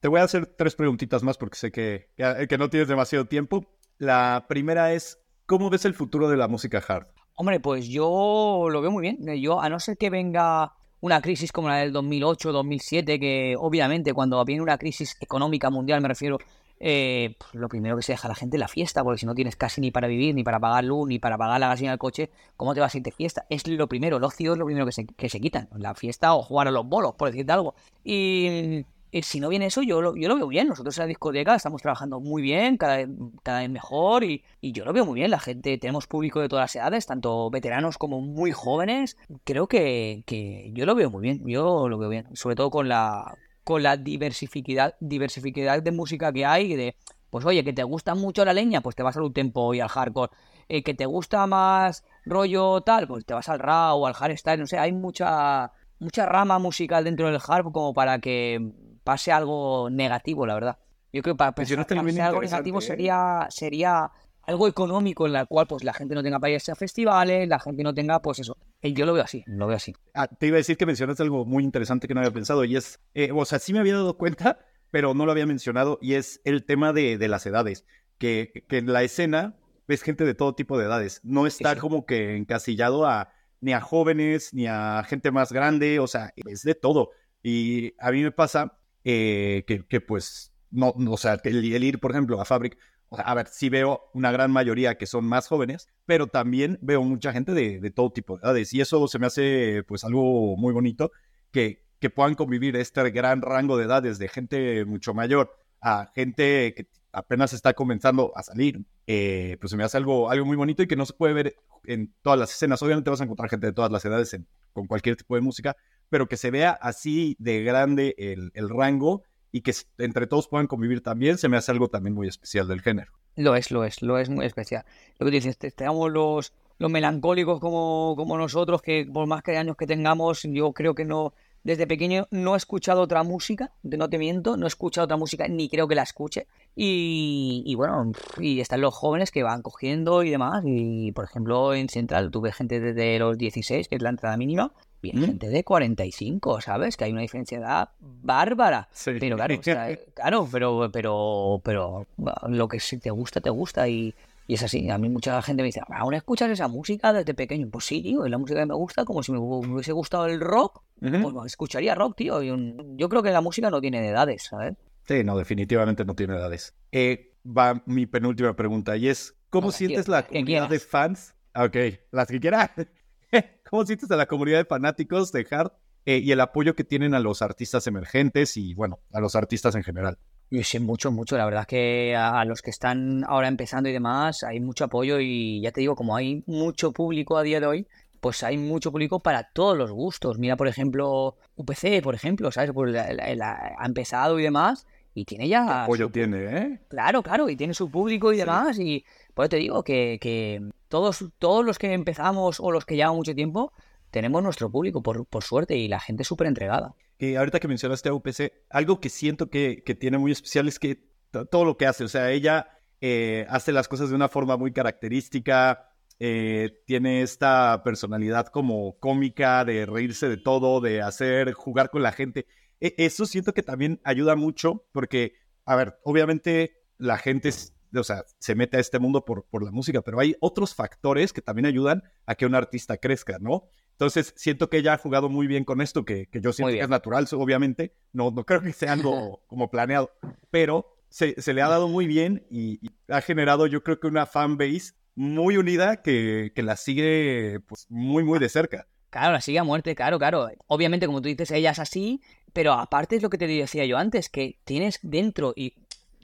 S1: Te voy a hacer tres preguntitas más porque sé que, que, que no tienes demasiado tiempo. La primera es, ¿cómo ves el futuro de la música hard?
S2: Hombre, pues yo lo veo muy bien. Eh, Yo, a no ser que venga una crisis como la del 2008, 2007, que obviamente cuando viene una crisis económica mundial, me refiero, eh, pues lo primero que se deja a la gente es la fiesta, porque si no tienes casi ni para vivir, ni para pagar luz, ni para pagar la gasolina del coche, ¿cómo te vas a ir de fiesta? Es lo primero, el ocio es lo primero que se, que se quitan, la fiesta o jugar a los bolos, por decirte algo. Y, y si no viene eso, yo lo, yo lo veo bien. Nosotros en la discoteca estamos trabajando muy bien, cada cada vez mejor, y, y yo lo veo muy bien. La gente, tenemos público de todas las edades, tanto veteranos como muy jóvenes. Creo que, que yo lo veo muy bien, yo lo veo bien, sobre todo con la con la diversificidad, diversificidad de música que hay, de pues oye, que te gusta mucho la leña, pues te vas al tempo y al hardcore. Eh, que te gusta más rollo tal, pues te vas al raw al hardstyle, no sé, hay mucha mucha rama musical dentro del hard como para que pase algo negativo, la verdad. Yo creo que para pasar
S1: bien
S2: algo negativo
S1: ¿eh?
S2: sería sería algo económico en la cual pues la gente no tenga para irse a festivales, la gente no tenga pues eso. Eh, Yo lo veo así, lo veo así.
S1: Ah, te iba a decir que mencionaste algo muy interesante que no había pensado y es, eh, o sea, sí me había dado cuenta, pero no lo había mencionado y es el tema de, de las edades, que, que en la escena ves gente de todo tipo de edades, no está
S2: sí.
S1: como que encasillado a ni a jóvenes ni a gente más grande, o sea, es de todo. Y a mí me pasa eh, que, pues, no, no, o sea, el, el ir, por ejemplo, a Fabric, o a ver, sí veo una gran mayoría que son más jóvenes, pero también veo mucha gente de, de todo tipo de edades. Y eso se me hace, pues, algo muy bonito, que, que puedan convivir este gran rango de edades de gente mucho mayor a gente que apenas está comenzando a salir. Eh, pues se me hace algo, algo muy bonito y que no se puede ver en todas las escenas. Obviamente vas a encontrar gente de todas las edades con cualquier tipo de música, pero que se vea así de grande el, el rango y que entre todos puedan convivir también, se me hace algo también muy especial del género.
S2: Lo es, lo es, lo es muy especial. Lo que dices, tenemos los, los melancólicos como, como nosotros, que por más que años que tengamos, yo creo que no, desde pequeño no he escuchado otra música, no te miento, no he escuchado otra música, ni creo que la escuche. Y, y, bueno, y están los jóvenes que van cogiendo y demás. Y por ejemplo, en Central tuve gente desde los 16, que es la entrada mínima, y
S1: ¿Mm?
S2: gente de 45, ¿sabes? Que hay una diferencia de edad bárbara.
S1: Sí.
S2: Pero claro, o sea, claro, pero, pero, pero lo que te gusta, te gusta. Y, y es así. A mí mucha gente me dice, ¿aún escuchas esa música desde pequeño? Pues sí, tío, es la música que me gusta, como si me, hubiese gustado el rock, pues escucharía rock, tío. Yo creo que la música no tiene de edades, ¿sabes?
S1: Sí, no, definitivamente no tiene edades. Eh, va mi penúltima pregunta y es, ¿cómo sientes la comunidad de fans? Ok, las que quieras. ¿Cómo sientes a la comunidad de fanáticos de Hard eh, y el apoyo que tienen a los artistas emergentes y, bueno, a los artistas en general?
S2: Sé mucho, mucho. La verdad es que a, los que están ahora empezando y demás, hay mucho apoyo y ya te digo, como hay mucho público a día de hoy, pues hay mucho público para todos los gustos. Mira, por ejemplo, UPC, por ejemplo, ¿sabes? Pues ha empezado y demás y tiene ya...
S1: ¿Qué apoyo tiene, ¿eh?
S2: Claro, claro, y tiene su público y demás y por eso te digo que, todos, todos los que empezamos o los que llevan mucho tiempo, tenemos nuestro público, por, por suerte, y la gente súper entregada.
S1: Y ahorita que mencionaste a UPC, algo que siento que, que tiene muy especial es que todo lo que hace, o sea, ella eh, hace las cosas de una forma muy característica, eh, tiene esta personalidad como cómica de reírse de todo, de hacer, jugar con la gente. E, eso siento que también ayuda mucho porque, a ver, obviamente la gente o sea, se mete a este mundo por, por la música, pero hay otros factores que también ayudan a que un artista crezca, ¿no? Entonces, siento que ella ha jugado muy bien con esto, que, que yo siento que es natural, obviamente. No, no creo que sea algo como planeado, pero se, se le ha dado muy bien y, ha generado, yo creo que una fanbase muy unida que, que la sigue pues, muy, muy de cerca.
S2: Claro, la sigue a muerte, claro, claro. Obviamente, como tú dices, ella es así, pero aparte es lo que te decía yo antes, que tienes dentro, y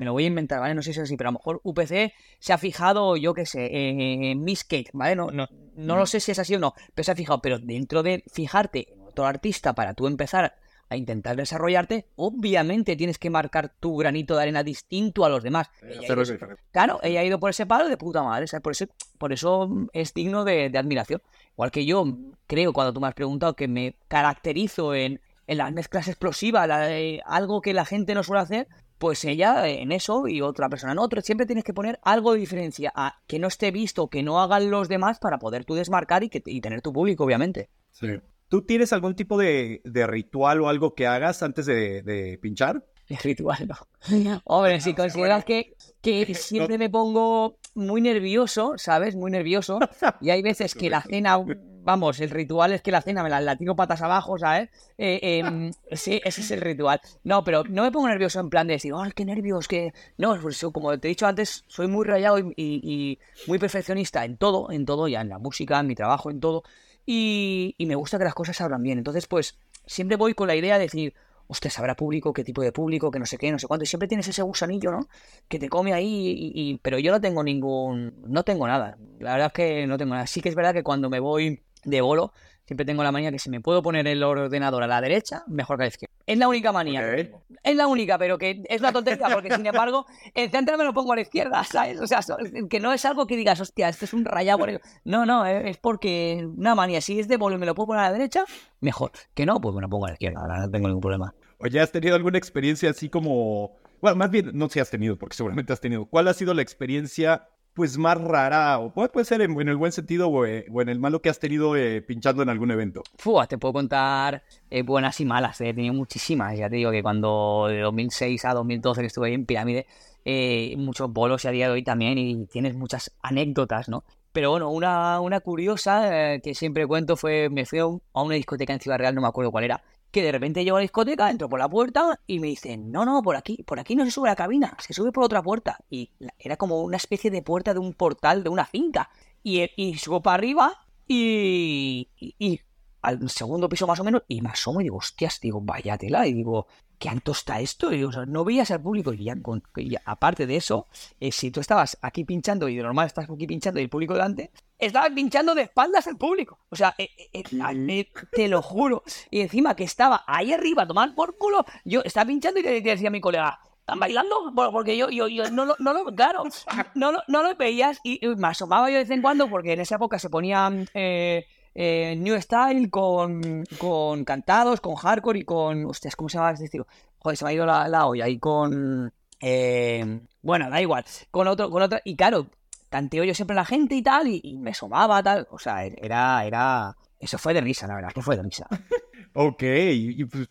S2: me lo voy a inventar, ¿vale? No sé si es así, pero a lo mejor UPC se ha fijado, yo qué sé, en Miss Kate, ¿vale? No, no, no lo sé si es así o no, pero se ha fijado, pero dentro de fijarte en otro artista para tú empezar a intentar desarrollarte, obviamente tienes que marcar tu granito de arena distinto a los demás. claro, ella ha ido por ese palo de puta madre, ¿sabes? Por eso, por eso es digno de, admiración. Igual que yo creo, cuando tú me has preguntado, que me caracterizo en, en las mezclas explosivas, algo que la gente no suele hacer, pues ella en eso y otra persona en otro. Siempre tienes que poner algo de diferencia a que no esté visto, que no hagan los demás para poder tú desmarcar y, que, tener tu público, obviamente.
S1: Sí. ¿Tú tienes algún tipo de, ritual o algo que hagas antes de, pinchar?
S2: ritual, no. Hombre, si consideras que, que siempre me pongo muy nervioso, ¿sabes? Muy nervioso. Y hay veces que la cena vamos, el ritual es que la cena me la, tiro patas abajo, ¿sabes? Eh, em, sí, ese es el ritual. No, pero no me pongo nervioso en plan de decir, ¡ay, qué nervios! que No, pues como te he dicho antes, soy muy rayado y, muy perfeccionista en todo, en todo, ya en la música, en mi trabajo, en todo. Y, y me gusta que las cosas salgan bien. Entonces, pues, siempre voy con la idea de decir, hostia, sabrá público, qué tipo de público, que no sé qué, no sé cuánto. Y siempre tienes ese gusanillo, ¿no? Que te come ahí, y, pero yo no tengo ningún. No tengo nada. La verdad es que no tengo nada. Sí que es verdad que cuando me voy de bolo, siempre tengo la manía que si me puedo poner el ordenador a la derecha, mejor que a la izquierda. Es la única manía. Es la única, pero que es una tontería porque sin embargo, el centro me lo pongo a la izquierda, ¿sabes? O sea, que no es algo que digas, hostia, esto es un rayado. No, no, es porque una manía. Si es de y me lo puedo poner a la derecha, mejor. Que no, pues me lo pongo a la izquierda, ahora no tengo ningún problema.
S1: Oye, ¿has tenido alguna experiencia así como... Bueno, más bien, no sé si has tenido, porque seguramente has tenido. ¿Cuál ha sido la experiencia pues más rara, o puede, ser en, el buen sentido o, eh, en el malo que has tenido eh, pinchando en algún evento?
S2: Fua, te puedo contar eh, buenas y malas, he tenido muchísimas. Ya te digo que cuando de 2006 a 2012 que estuve ahí en Pirámide, muchos bolos y a día de hoy también, y tienes muchas anécdotas, ¿no? Pero bueno, una, una curiosa que siempre cuento fue, me fui a una discoteca en Ciudad Real, no me acuerdo cuál era, que de repente llego a la discoteca, entro por la puerta y me dicen, no, no, por aquí, por aquí no se sube la cabina, se sube por otra puerta. Y era como una especie de puerta de un portal de una finca. Y, y subo para arriba y, y, al segundo piso más o menos y me asomo y digo, hostias, digo, vaya tela. Y digo, ¿qué alto está esto? Y, o sea, no veías al público. Y ya, con, aparte de eso, eh, si tú estabas aquí pinchando y de normal estás aquí pinchando y el público delante, estabas pinchando de espaldas al público. O sea, eh, eh, te lo juro. Y encima que estaba ahí arriba tomar por culo, yo estaba pinchando y le decía a mi colega, ¿están bailando? Porque yo, yo, yo no, no, no, claro, no, no, no lo veías y, me asomaba yo de vez en cuando porque en esa época se ponían... Eh, New Style con, con cantados, con hardcore y con. Hostias, ¿cómo se llama este estilo? Joder, se me ha ido la, la olla. Y con. Eh, bueno, da igual. Con otro, con otro. Y claro, tanteo yo siempre la gente y tal, y, me somaba tal. O sea, era, era. Eso fue de risa, la verdad, que fue de risa.
S1: ok, y, pues,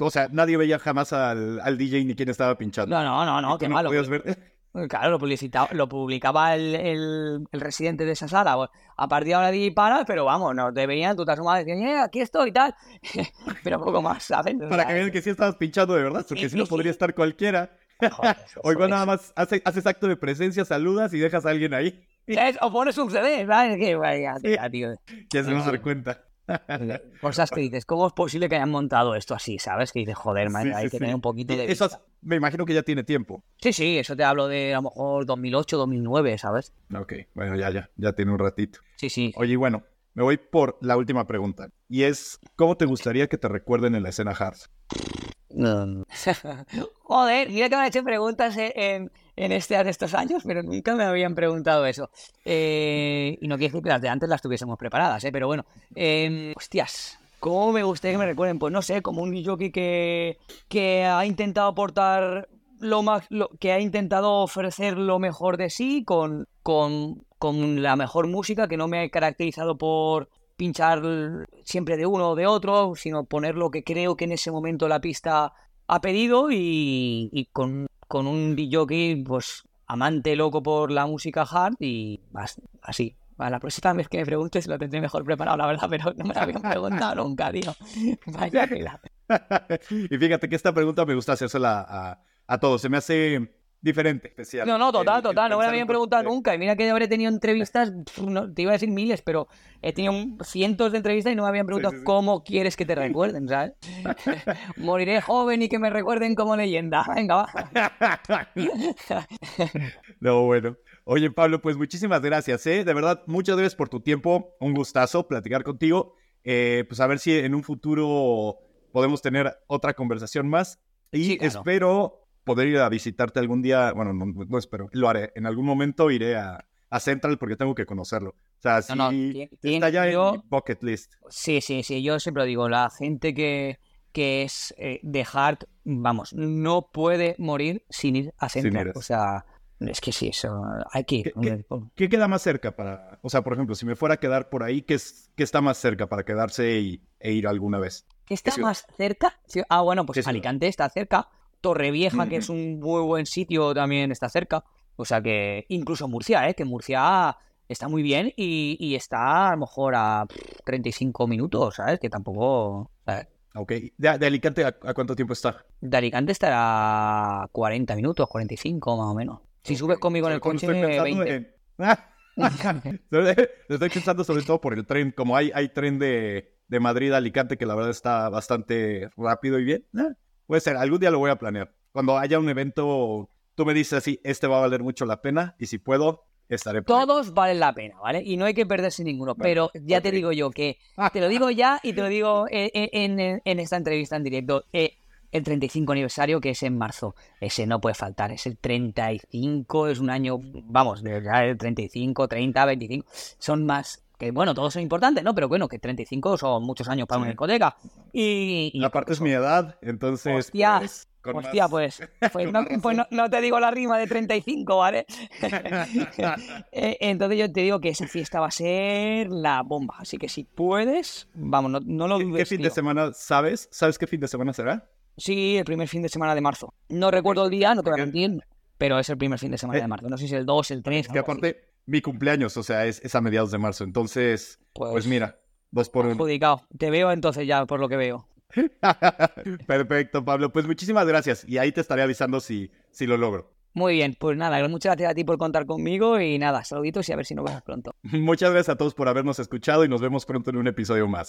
S1: o sea, nadie veía jamás al, al, DJ ni quién estaba pinchando.
S2: No, no, no, no, qué malo.
S1: Ver?
S2: Claro, lo, publicitaba, lo publicaba el, el, el, residente de esa sala. A partir de ahora di para, pero vamos, no te veían, tú te asomabas y decías, eh, aquí estoy y tal. pero poco más, ¿sabes?
S1: Para que vean que sí estabas pinchando de verdad, porque si no podría estar cualquiera. o igual nada más haces, haces acto de presencia, saludas y dejas a alguien ahí.
S2: O pones un CD, ¿sabes? Que vaya, tío.
S1: Ya se nos dar cuenta.
S2: Cosas que dices, ¿cómo es posible que hayan montado esto así? ¿Sabes? Que dices, joder, man, hay que tener un poquito de.
S1: Eso me imagino que ya tiene tiempo.
S2: Sí, sí, eso te hablo de a lo mejor 2008, 2009, ¿sabes?
S1: Ok, bueno, ya, ya, ya tiene un ratito.
S2: Sí, sí.
S1: Oye, bueno, me voy por la última pregunta. Y es, ¿cómo te gustaría que te recuerden en la escena Hard?
S2: Joder, mira que me han hecho preguntas en, en este, estos años, pero nunca me habían preguntado eso. Eh, y no quiero decir que las de antes las tuviésemos preparadas, ¿eh? pero bueno. Eh, hostias, ¿cómo me gustaría que me recuerden? Pues no sé, como un jockey que, que ha intentado aportar lo más, lo, que ha intentado ofrecer lo mejor de sí con, con, con la mejor música, que no me ha caracterizado por pinchar siempre de uno o de otro, sino poner lo que creo que en ese momento la pista ha pedido y, y con, con, un DJ pues amante loco por la música hard y así. A la próxima vez que me preguntes lo tendré mejor preparado, la verdad, pero no me la habían preguntado nunca, tío. Vaya
S1: y fíjate que esta pregunta me gusta hacérsela a, a todos. Se me hace diferente, especial.
S2: No, no, total, total. no me lo habían preguntado nunca. Y mira que habré tenido entrevistas, no, te iba a decir miles, pero he tenido cientos de entrevistas y no me habían preguntado sí, sí, sí. cómo quieres que te recuerden, ¿sabes? Moriré joven y que me recuerden como leyenda. Venga, va.
S1: no, bueno. Oye, Pablo, pues muchísimas gracias, ¿eh? De verdad, muchas gracias por tu tiempo. Un gustazo platicar contigo. Eh, pues a ver si en un futuro podemos tener otra conversación más. Y claro. espero poder ir a visitarte algún día, bueno, no, no, espero, lo haré, en algún momento iré a, a Central porque tengo que conocerlo. O sea, sí, no, no, está ya yo, en mi bucket list.
S2: Sí, sí, sí, yo siempre digo, la gente que, que es eh, de hard, vamos, no puede morir sin ir a Central. O sea, es que sí, eso hay que ir.
S1: ¿Qué, qué, ¿Qué, queda más cerca para, o sea, por ejemplo, si me fuera a quedar por ahí, ¿qué, es, qué está más cerca para quedarse y, e ir alguna vez?
S2: ¿Qué está más cerca? Ah, bueno, pues Alicante está cerca. Torrevieja, que es un muy buen sitio, también está cerca. O sea que incluso Murcia, ¿eh? que Murcia está muy bien y, y está a lo mejor a 35 minutos, ¿sabes? Que tampoco... ¿sabes?
S1: Ok. ¿De, de Alicante ¿a, ¿a, cuánto tiempo está?
S2: De Alicante estará 40 minutos, 45 más o menos. Si okay. subes conmigo en el coche, 20. En...
S1: Lo estoy pensando sobre todo por el tren, como hay, hay tren de, de Madrid a Alicante que la verdad está bastante rápido y bien. Puede ser, algún día lo voy a planear. Cuando haya un evento, tú me dices así, este va a valer mucho la pena y si puedo, estaré
S2: Todos valen la pena, ¿vale? Y no hay que perderse ninguno. Pero ya okay. te digo yo que, te lo digo ya y te lo digo en, en, en esta entrevista en directo. Eh, el 35 aniversario que es en marzo. Ese no puede faltar, es el 35, es un año, vamos, de el 35, 30, 25, son más, que bueno, todos son importantes, ¿no? Pero bueno, que 35 son muchos años para sí. una discoteca. Y, y
S1: aparte es mi edad, entonces...
S2: Hostia, pues, hostia más... pues, pues, no, pues no, no, te digo la rima de 35, ¿vale? Eh, entonces yo te digo que esa fiesta va a ser la bomba, así que si puedes, vamos, no, no lo
S1: dudes. ¿Qué, fin tío. de semana sabes? ¿Sabes qué fin de semana será?
S2: Sí, el primer fin de semana de marzo. No recuerdo el día, no te voy a mentir, pero es el primer fin de semana de marzo. No sé si es el 2, el 3.
S1: Es que aparte. Mi cumpleaños, o sea, es, es, a mediados de marzo. Entonces, pues, pues mira, dos por uno.
S2: Te veo entonces ya, por lo que veo.
S1: Perfecto, Pablo. Pues muchísimas gracias. Y ahí te estaré avisando si, si lo logro.
S2: Muy bien, pues nada, muchas gracias a ti por contar conmigo y nada, saluditos y a ver si nos vemos pronto.
S1: Muchas gracias a todos por habernos escuchado y nos vemos pronto en un episodio más.